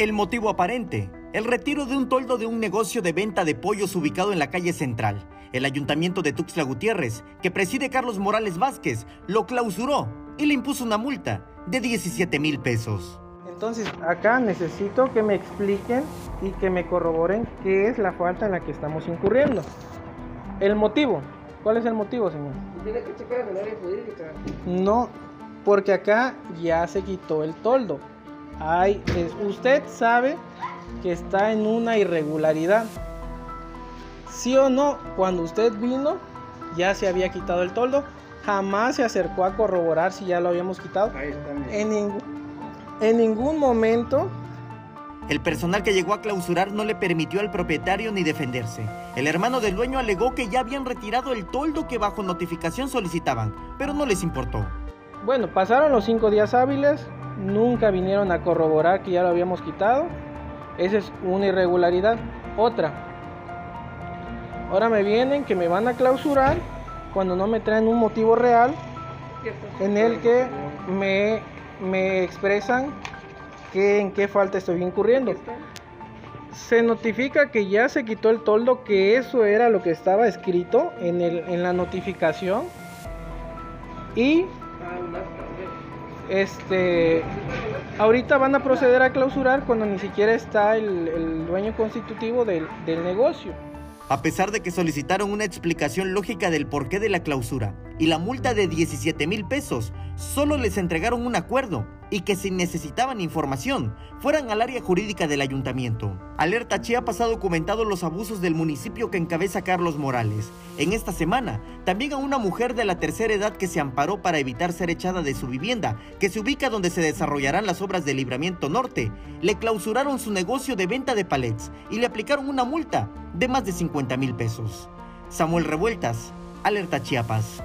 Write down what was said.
El motivo aparente, el retiro de un toldo de un negocio de venta de pollos ubicado en la calle central. El ayuntamiento de Tuxtla Gutiérrez, que preside Carlos Morales Vázquez, lo clausuró y le impuso una multa de 17 mil pesos. Entonces, acá necesito que me expliquen y que me corroboren qué es la falta en la que estamos incurriendo. El motivo. ¿Cuál es el motivo, señor? Tiene que checar el área jurídica. No, porque acá ya se quitó el toldo. Hay, es- usted sabe que está en una irregularidad. Sí o no, cuando usted vino, ya se había quitado el toldo. Jamás se acercó a corroborar si ya lo habíamos quitado. Ahí está. en ningún momento El personal que llegó a clausurar no le permitió al propietario ni defenderse. El hermano del dueño alegó que ya habían retirado el toldo que bajo notificación solicitaban, pero no les importó. Bueno, pasaron los cinco días hábiles, nunca vinieron a corroborar que ya lo habíamos quitado. Esa es una irregularidad. Otra, ahora me vienen que me van a clausurar cuando no me traen un motivo real en el que me, me expresan que en qué falta estoy incurriendo. Se notifica que ya se quitó el toldo, que eso era lo que estaba escrito en, el, en la notificación. Y Ah. Este, ahorita van a proceder a clausurar cuando ni siquiera está el, dueño constitutivo del, del negocio. A pesar de que solicitaron una explicación lógica del porqué de la clausura y la multa de 17 mil pesos, solo les entregaron un acuerdo y que si necesitaban información, fueran al área jurídica del ayuntamiento. Alerta Chiapas ha documentado los abusos del municipio que encabeza Carlos Morales. En esta semana, también a una mujer de la tercera edad que se amparó para evitar ser echada de su vivienda, que se ubica donde se desarrollarán las obras de Libramiento Norte, le clausuraron su negocio de venta de palets y le aplicaron una multa de más de 50 mil pesos. Samuel Revueltas, Alerta Chiapas.